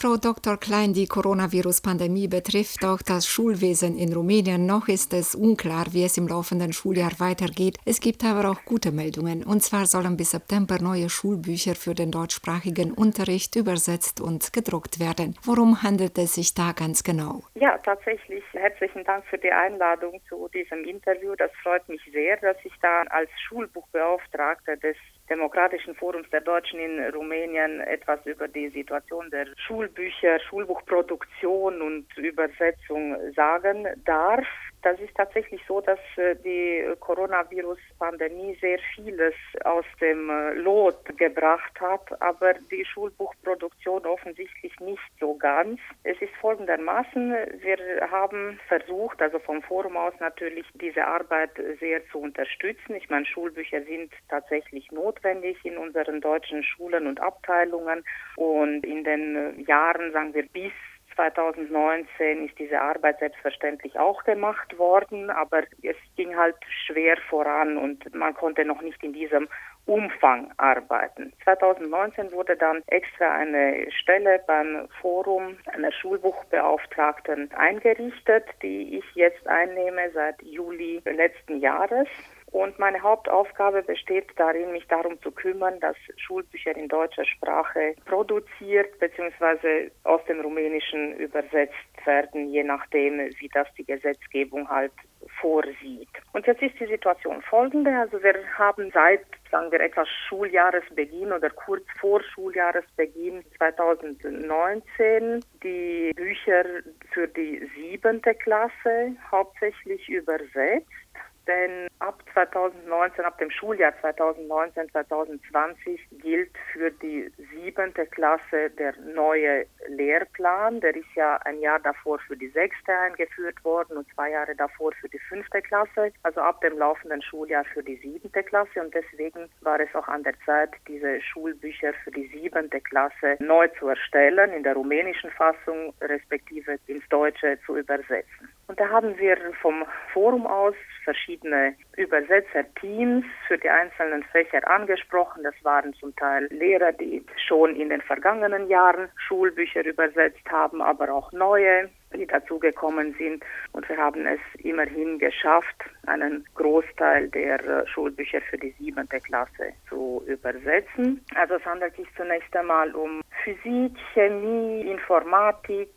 Frau Dr. Klein, die Coronavirus-Pandemie betrifft auch das Schulwesen in Rumänien. Noch ist es unklar, wie es im laufenden Schuljahr weitergeht. Es gibt aber auch gute Meldungen. Und zwar sollen bis September neue Schulbücher für den deutschsprachigen Unterricht übersetzt und gedruckt werden. Worum handelt es sich da ganz genau? Ja, tatsächlich. Herzlichen Dank für die Einladung zu diesem Interview. Das freut mich sehr, dass ich da als Schulbuchbeauftragter des Demokratischen Forums der Deutschen in Rumänien etwas über die Situation der Schulbücher, Schulbuchproduktion und Übersetzung sagen darf. Das ist tatsächlich so, dass äh, die Coronavirus-Pandemie sehr vieles aus dem äh, Lot gebracht hat, aber die Schulbuchproduktion offensichtlich nicht so ganz. Es ist folgendermaßen, wir haben versucht, also vom Forum aus natürlich, diese Arbeit sehr zu unterstützen. Ich meine, Schulbücher sind tatsächlich notwendig in unseren deutschen Schulen und Abteilungen und in den äh, Jahren, sagen wir, bis 2019 ist diese Arbeit selbstverständlich auch gemacht worden, aber es ging halt schwer voran und man konnte noch nicht in diesem Umfang arbeiten. 2019 wurde dann extra eine Stelle beim Forum einer Schulbuchbeauftragten eingerichtet, die ich jetzt einnehme seit Juli letzten Jahres. Und meine Hauptaufgabe besteht darin, mich darum zu kümmern, dass Schulbücher in deutscher Sprache produziert bzw. aus dem Rumänischen übersetzt werden, je nachdem, wie das die Gesetzgebung halt vorsieht. Und jetzt ist die Situation folgende. Also wir haben seit, sagen wir, etwa Schuljahresbeginn oder kurz vor Schuljahresbeginn 2019 die Bücher für die siebente Klasse hauptsächlich übersetzt denn ab 2019, ab dem Schuljahr 2019, 2020 gilt für die siebente Klasse der neue Lehrplan. Der ist ja ein Jahr davor für die sechste eingeführt worden und zwei Jahre davor für die fünfte Klasse, also ab dem laufenden Schuljahr für die siebente Klasse. Und deswegen war es auch an der Zeit, diese Schulbücher für die siebente Klasse neu zu erstellen, in der rumänischen Fassung respektive ins Deutsche zu übersetzen. Und da haben wir vom Forum aus verschiedene Übersetzerteams für die einzelnen Fächer angesprochen. Das waren zum Teil Lehrer, die schon in den vergangenen Jahren Schulbücher übersetzt haben, aber auch neue, die dazugekommen sind. Und wir haben es immerhin geschafft, einen Großteil der äh, Schulbücher für die siebente Klasse zu übersetzen. Also es handelt sich zunächst einmal um Physik, Chemie, Informatik,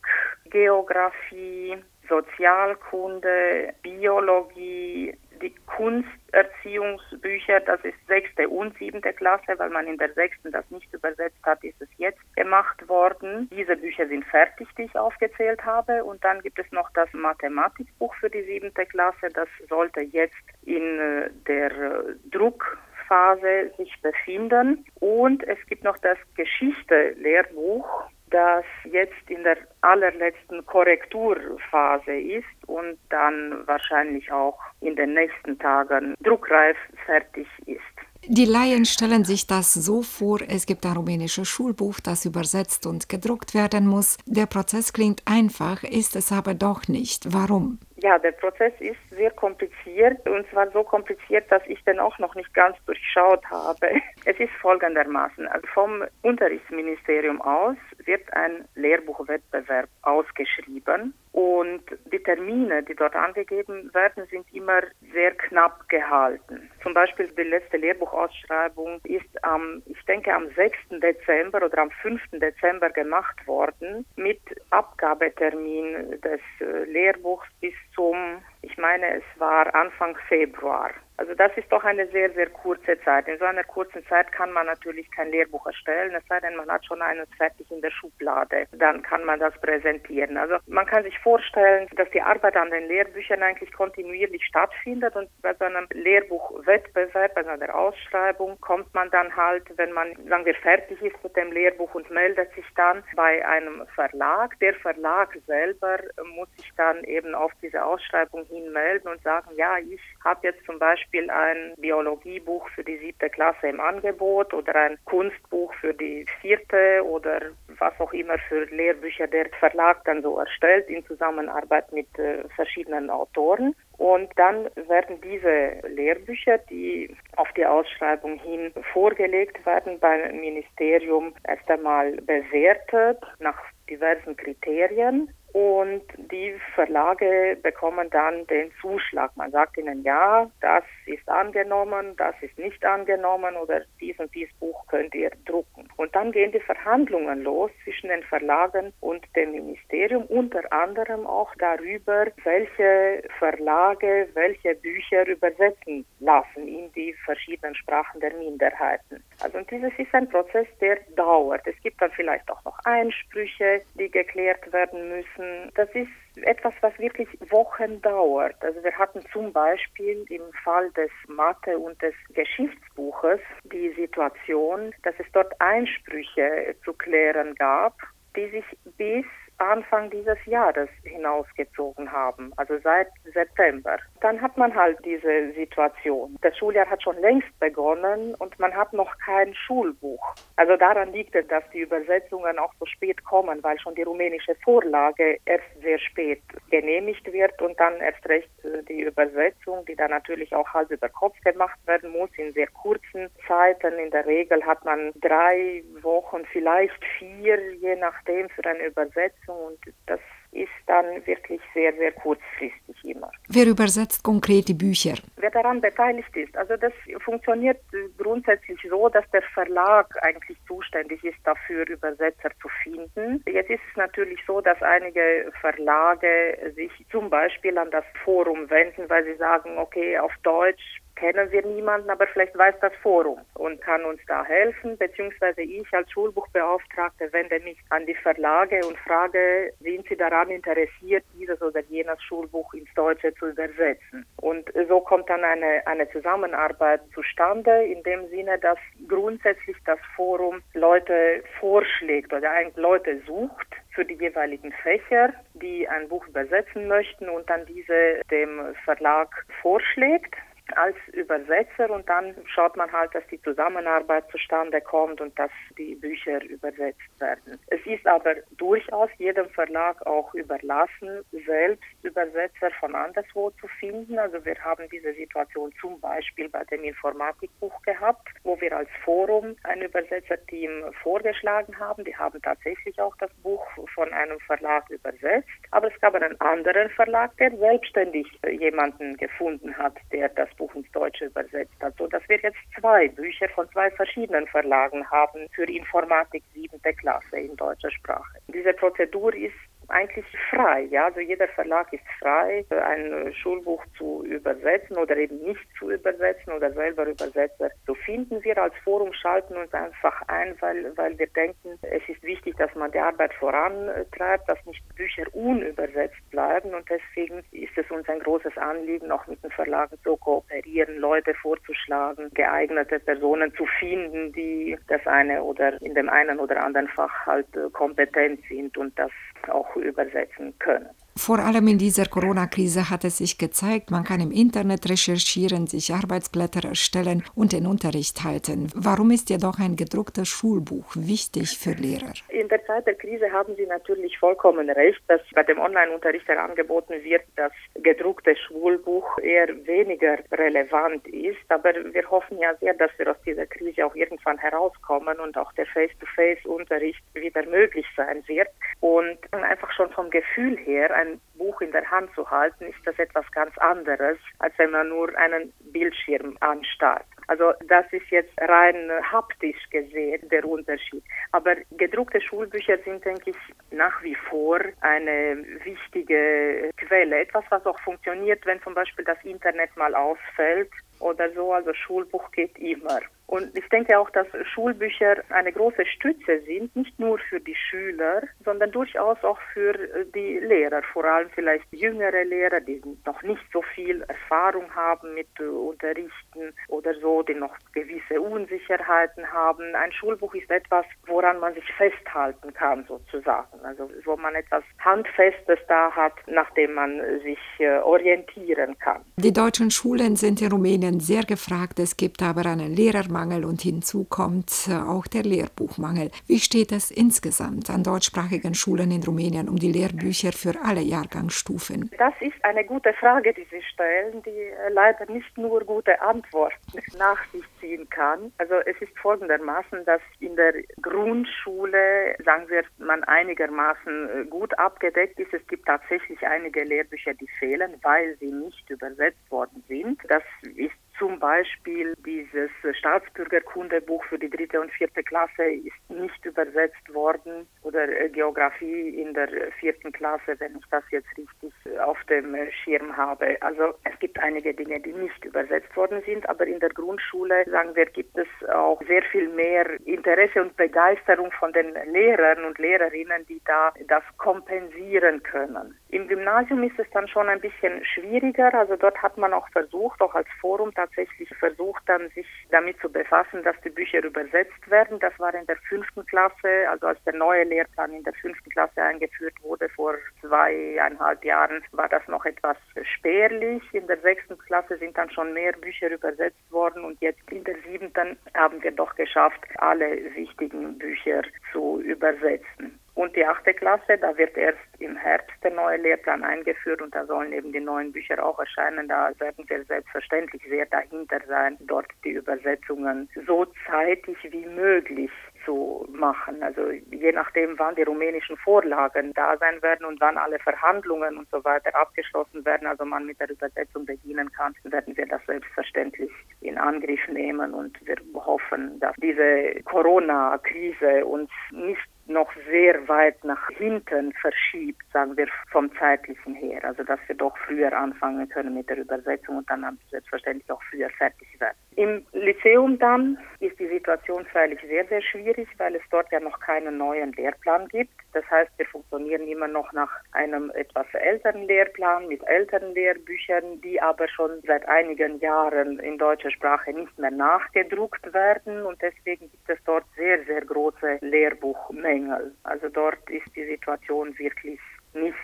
Geografie, Sozialkunde, Biologie, die Kunsterziehungsbücher, das ist sechste und siebte Klasse, weil man in der sechsten das nicht übersetzt hat, ist es jetzt gemacht worden. Diese Bücher sind fertig, die ich aufgezählt habe. Und dann gibt es noch das Mathematikbuch für die siebte Klasse. Das sollte jetzt in äh, der äh, Druckphase sich befinden. Und es gibt noch das Geschichte-Lehrbuch das jetzt in der allerletzten Korrekturphase ist und dann wahrscheinlich auch in den nächsten Tagen druckreif fertig ist. Die Laien stellen sich das so vor, es gibt ein rumänisches Schulbuch, das übersetzt und gedruckt werden muss. Der Prozess klingt einfach, ist es aber doch nicht. Warum? Ja, der Prozess ist sehr kompliziert und zwar so kompliziert, dass ich den auch noch nicht ganz durchschaut habe. Es ist folgendermaßen. Also vom Unterrichtsministerium aus wird ein Lehrbuchwettbewerb ausgeschrieben und die Termine, die dort angegeben werden, sind immer sehr knapp gehalten. Zum Beispiel die letzte Lehrbuchausschreibung ist am, ich denke, am 6. Dezember oder am 5. Dezember gemacht worden mit Abgabetermin des äh, Lehrbuchs bis zum, ich meine, es war Anfang Februar. Also das ist doch eine sehr, sehr kurze Zeit. In so einer kurzen Zeit kann man natürlich kein Lehrbuch erstellen, es sei denn, man hat schon eines fertig in der Schublade. Dann kann man das präsentieren. Also man kann sich vorstellen, dass die Arbeit an den Lehrbüchern eigentlich kontinuierlich stattfindet und bei so einem Lehrbuchwettbewerb, bei so einer Ausschreibung, kommt man dann halt, wenn man, sagen wir, fertig ist mit dem Lehrbuch und meldet sich dann bei einem Verlag. Der Verlag selber muss sich dann eben auf diese Ausschreibung hin melden und sagen, ja, ich habe jetzt zum Beispiel Beispiel ein Biologiebuch für die siebte Klasse im Angebot oder ein Kunstbuch für die vierte oder was auch immer für Lehrbücher der Verlag dann so erstellt in Zusammenarbeit mit äh, verschiedenen Autoren. Und dann werden diese Lehrbücher, die auf die Ausschreibung hin vorgelegt werden, beim Ministerium erst einmal bewertet nach diversen Kriterien und die Verlage bekommen dann den Zuschlag. Man sagt ihnen, ja, das ist angenommen, das ist nicht angenommen oder dies und dies Buch könnt ihr drucken. Und dann gehen die Verhandlungen los zwischen den Verlagen und dem Ministerium, unter anderem auch darüber, welche Verlage welche Bücher übersetzen lassen in die verschiedenen Sprachen der Minderheiten. Also dieses ist ein Prozess, der dauert. Es gibt dann vielleicht auch noch Einsprüche, die geklärt werden müssen. Das ist etwas, was wirklich Wochen dauert. Also wir hatten zum Beispiel im Fall des Mathe- und des Geschichtsbuches die Situation, dass es dort Einsprüche zu klären gab, die sich bis Anfang dieses Jahres hinausgezogen haben, also seit September. Dann hat man halt diese Situation. Das Schuljahr hat schon längst begonnen und man hat noch kein Schulbuch. Also daran liegt es, dass die Übersetzungen auch so spät kommen, weil schon die rumänische Vorlage erst sehr spät genehmigt wird und dann erst recht äh, die Übersetzung, die dann natürlich auch Hals über Kopf gemacht werden muss, in sehr kurzen Zeiten. In der Regel hat man drei Wochen, vielleicht vier, je nachdem, für eine Übersetzung und das ist dann wirklich sehr, sehr kurzfristig immer. Wer übersetzt konkrete Bücher? Wer daran beteiligt ist. Also das funktioniert grundsätzlich so, dass der Verlag eigentlich zuständig ist dafür, Übersetzer zu finden. Jetzt ist es natürlich so, dass einige Verlage sich zum Beispiel an das Forum wenden, weil sie sagen, okay, auf Deutsch kennen wir niemanden, aber vielleicht weiß das Forum und kann uns da helfen, beziehungsweise ich als Schulbuchbeauftragte wende mich an die Verlage und frage, sind sie daran interessiert, dieses oder jenes Schulbuch ins Deutsche zu übersetzen. Und so kommt dann eine, eine Zusammenarbeit zustande, in dem Sinne, dass grundsätzlich das Forum Leute vorschlägt oder eigentlich Leute sucht, für die jeweiligen Fächer, die ein Buch übersetzen möchten und dann diese dem Verlag vorschlägt als Übersetzer und dann schaut man halt, dass die Zusammenarbeit zustande kommt und dass die Bücher übersetzt werden. Es ist aber durchaus jedem Verlag auch überlassen, selbst Übersetzer von anderswo zu finden. Also wir haben diese Situation zum Beispiel bei dem Informatikbuch gehabt, wo wir als Forum ein Übersetzerteam vorgeschlagen haben. Die haben tatsächlich auch das Buch von einem Verlag übersetzt. Aber es gab einen anderen Verlag, der selbstständig jemanden gefunden hat, der das Buch ins Deutsche übersetzt hat, so dass wir jetzt zwei Bücher von zwei verschiedenen Verlagen haben für Informatik siebente Klasse in deutscher Sprache. Diese Prozedur ist eigentlich frei. Ja, also jeder Verlag ist frei, ein Schulbuch zu übersetzen oder eben nicht zu übersetzen oder selber Übersetzer zu finden. Wir als Forum schalten uns einfach ein, weil, weil wir denken, es ist wichtig, dass man die Arbeit vorantreibt, dass nicht Bücher unübersetzt bleiben und deswegen ist es uns ein großes Anliegen, auch mit den Verlagen zu kooperieren, Leute vorzuschlagen, geeignete Personen zu finden, die das eine oder in dem einen oder anderen Fach halt kompetent sind und das auch übersetzen können. Vor allem in dieser Corona-Krise hat es sich gezeigt, man kann im Internet recherchieren, sich Arbeitsblätter erstellen und den Unterricht halten. Warum ist jedoch ein gedrucktes Schulbuch wichtig für Lehrer? In der Zeit der Krise haben Sie natürlich vollkommen recht, dass bei dem Online-Unterricht angeboten wird, das gedruckte Schulbuch eher weniger relevant ist. Aber wir hoffen ja sehr, dass wir aus dieser Krise auch irgendwann herauskommen und auch der Face-to-Face-Unterricht wieder möglich sein wird. Und einfach schon vom Gefühl her, ein Buch in der Hand zu halten, ist das etwas ganz anderes, als wenn man nur einen Bildschirm anstarrt. Also das ist jetzt rein haptisch gesehen der Unterschied. Aber gedruckte Schulbücher sind, denke ich, nach wie vor eine wichtige Quelle. Etwas, was auch funktioniert, wenn zum Beispiel das Internet mal ausfällt oder so. Also Schulbuch geht immer. Und ich denke auch, dass Schulbücher eine große Stütze sind, nicht nur für die Schüler, sondern durchaus auch für äh, die Lehrer, vor allem vielleicht jüngere Lehrer, die noch nicht so viel Erfahrung haben mit äh, Unterrichten oder so, die noch gewisse Unsicherheiten haben. Ein Schulbuch ist etwas, woran man sich festhalten kann, sozusagen. Also wo man etwas Handfestes da hat, nachdem man sich äh, orientieren kann. Die deutschen Schulen sind in Rumänien sehr gefragt. Es gibt aber einen Lehrermangel und hinzu kommt äh, auch der Lehrbuchmangel. Wie steht es insgesamt an deutschsprachigen Schulen in Rumänien um die Lehrbücher für alle Jahrgangsstufen? Das ist eine gute Frage, die Sie stellen, die äh, leider nicht nur gute Antworten nach sich ziehen kann. Also es ist folgendermaßen, dass in der Grundschule, sagen wir, man einigermaßen äh, gut abgedeckt ist. Es gibt tatsächlich einige Lehrbücher, die fehlen, weil sie nicht übersetzt worden sind. Das ist zum Beispiel dieses Staatsbürgerkundebuch für die dritte und vierte Klasse ist nicht übersetzt worden oder äh, Geografie in der vierten Klasse, wenn ich das jetzt richtig äh, auf dem äh, Schirm habe. Also es gibt einige Dinge, die nicht übersetzt worden sind, aber in der Grundschule, sagen wir, gibt es auch sehr viel mehr Interesse und Begeisterung von den Lehrern und Lehrerinnen, die da das kompensieren können. Im Gymnasium ist es dann schon ein bisschen schwieriger. Also dort hat man auch versucht, auch als Forum tatsächlich versucht, dann sich damit zu befassen, dass die Bücher übersetzt werden. Das war in der fünften Klasse, also als der neue Lehrplan in der fünften Klasse eingeführt wurde vor zweieinhalb Jahren, war das noch etwas spärlich. In der sechsten Klasse sind dann schon mehr Bücher übersetzt worden und jetzt in der siebten haben wir doch geschafft, alle wichtigen Bücher zu übersetzen. Und die achte Klasse, da wird erst im Herbst der neue Lehrplan eingeführt und da sollen eben die neuen Bücher auch erscheinen. Da werden wir selbstverständlich sehr dahinter sein, dort die Übersetzungen so zeitig wie möglich zu machen. Also je nachdem, wann die rumänischen Vorlagen da sein werden und wann alle Verhandlungen und so weiter abgeschlossen werden, also man mit der Übersetzung beginnen kann, werden wir das selbstverständlich in Angriff nehmen und wir hoffen, dass diese Corona-Krise uns nicht noch sehr weit nach hinten verschiebt, sagen wir vom zeitlichen her. Also dass wir doch früher anfangen können mit der Übersetzung und dann selbstverständlich auch früher fertig werden. Im Lyzeum dann ist die Situation freilich sehr, sehr schwierig, weil es dort ja noch keinen neuen Lehrplan gibt. Das heißt, wir funktionieren immer noch nach einem etwas älteren Lehrplan mit älteren Lehrbüchern, die aber schon seit einigen Jahren in deutscher Sprache nicht mehr nachgedruckt werden und deswegen gibt es dort sehr, sehr große Lehrbuchmängel. Also dort ist die Situation wirklich nicht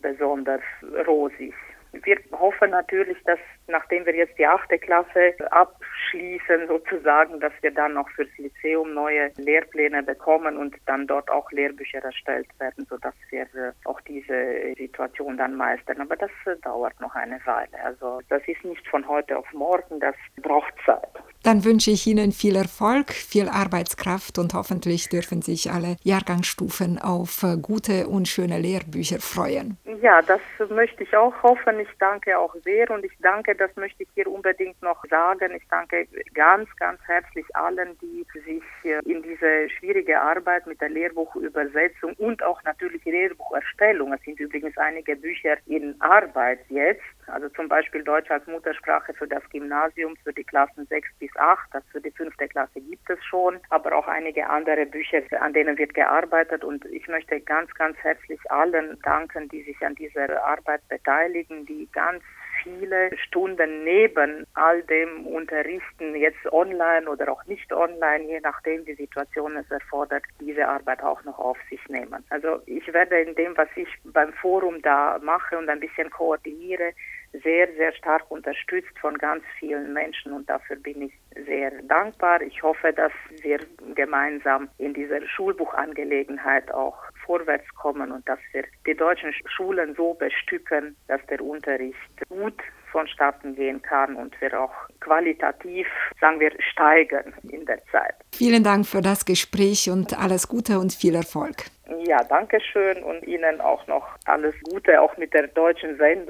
besonders rosig. Wir hoffen natürlich, dass nachdem wir jetzt die achte Klasse abschließen, sozusagen, dass wir dann noch fürs Lyzeum neue Lehrpläne bekommen und dann dort auch Lehrbücher erstellt werden, sodass wir äh, auch diese Situation dann meistern. Aber das äh, dauert noch eine Weile. Also das ist nicht von heute auf morgen, das braucht Zeit. Dann wünsche ich Ihnen viel Erfolg, viel Arbeitskraft und hoffentlich dürfen sich alle Jahrgangsstufen auf äh, gute und schöne Lehrbücher freuen. Ja, das möchte ich auch hoffen. Ich danke auch sehr und ich danke, das möchte ich hier unbedingt noch sagen. Ich danke ganz, ganz herzlich allen, die sich in diese schwierige Arbeit mit der Lehrbuchübersetzung und auch natürlich Lehrbucherstellung, es sind übrigens einige Bücher in Arbeit jetzt, also zum Beispiel Deutsch als Muttersprache für das Gymnasium, für die Klassen 6 bis 8, das für die fünfte Klasse gibt es schon, aber auch einige andere Bücher, an denen wird gearbeitet und ich möchte ganz, ganz herzlich allen danken, die sich an dieser Arbeit beteiligen, die ganz viele Stunden neben all dem Unterrichten, jetzt online oder auch nicht online, je nachdem die Situation es erfordert, diese Arbeit auch noch auf sich nehmen. Also ich werde in dem, was ich beim Forum da mache und ein bisschen koordiniere, sehr, sehr stark unterstützt von ganz vielen Menschen und dafür bin ich sehr dankbar. Ich hoffe, dass wir gemeinsam in dieser Schulbuchangelegenheit auch vorwärts kommen und dass wir die deutschen Schulen so bestücken, dass der Unterricht gut vonstatten gehen kann und wir auch qualitativ, sagen wir, steigern in der Zeit. Vielen Dank für das Gespräch und alles Gute und viel Erfolg. Ja, danke schön und Ihnen auch noch alles Gute, auch mit der deutschen Sendung.